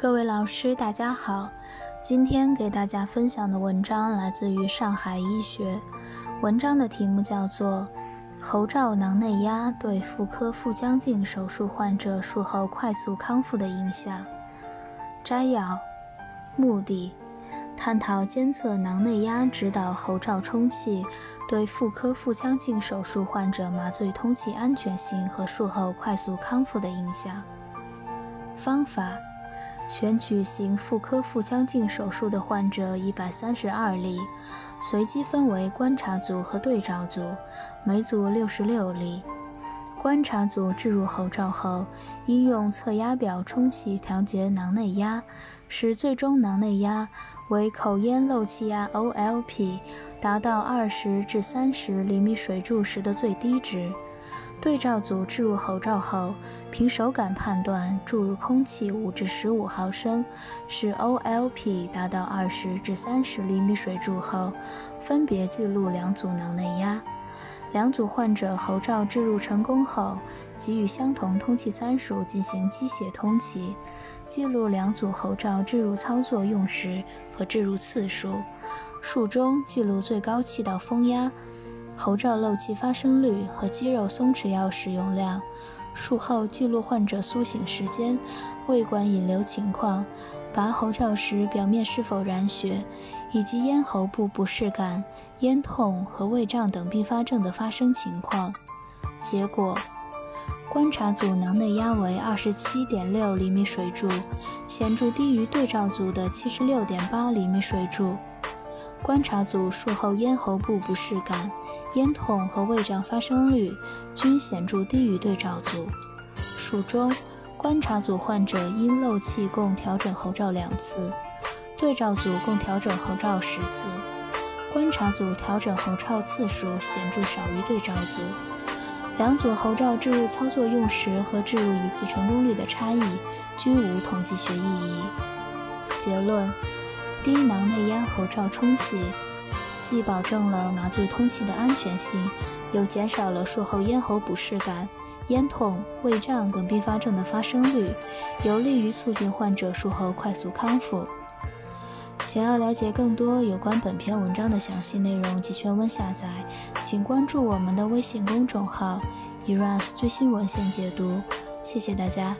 各位老师，大家好。今天给大家分享的文章来自于上海医学，文章的题目叫做《喉罩囊内压对妇科腹腔镜手术患者术后快速康复的影响》。摘要：目的，探讨监测囊内压指导喉罩充气对妇科腹腔镜手术患者麻醉通气安全性和术后快速康复的影响。方法。选取行妇科腹腔镜手术的患者一百三十二例，随机分为观察组和对照组，每组六十六例。观察组置入喉罩后，应用测压表充气调节囊内压，使最终囊内压为口咽漏气压 （OLP） 达到二十至三十厘米水柱时的最低值。对照组置入喉罩后，凭手感判断注入空气五至十五毫升，使 OLP 达到二十至三十厘米水柱后，分别记录两组囊内压。两组患者喉罩置入成功后，给予相同通气参数进行机械通气，记录两组喉罩置入操作用时和置入次数。术中记录最高气道风压。喉罩漏气发生率和肌肉松弛药使用量，术后记录患者苏醒时间、胃管引流情况、拔喉罩时表面是否染血，以及咽喉部不适感、咽痛和胃胀等并发症的发生情况。结果，观察组囊内压为二十七点六厘米水柱，显著低于对照组的七十六点八厘米水柱。观察组术后咽喉部不适感、咽痛和胃胀发生率均显著低于对照组。术中，观察组患者因漏气共调整喉罩两次，对照组共调整喉罩十次。观察组调整喉罩次数显著少于对照组。两组喉罩置入操作用时和置入一次成功率的差异均无统计学意义。结论。低囊内压喉罩充气，既保证了麻醉通气的安全性，又减少了术后咽喉不适感、咽痛、胃胀等并发症的发生率，有利于促进患者术后快速康复。想要了解更多有关本篇文章的详细内容及全文下载，请关注我们的微信公众号 “eras 最新文献解读”。谢谢大家。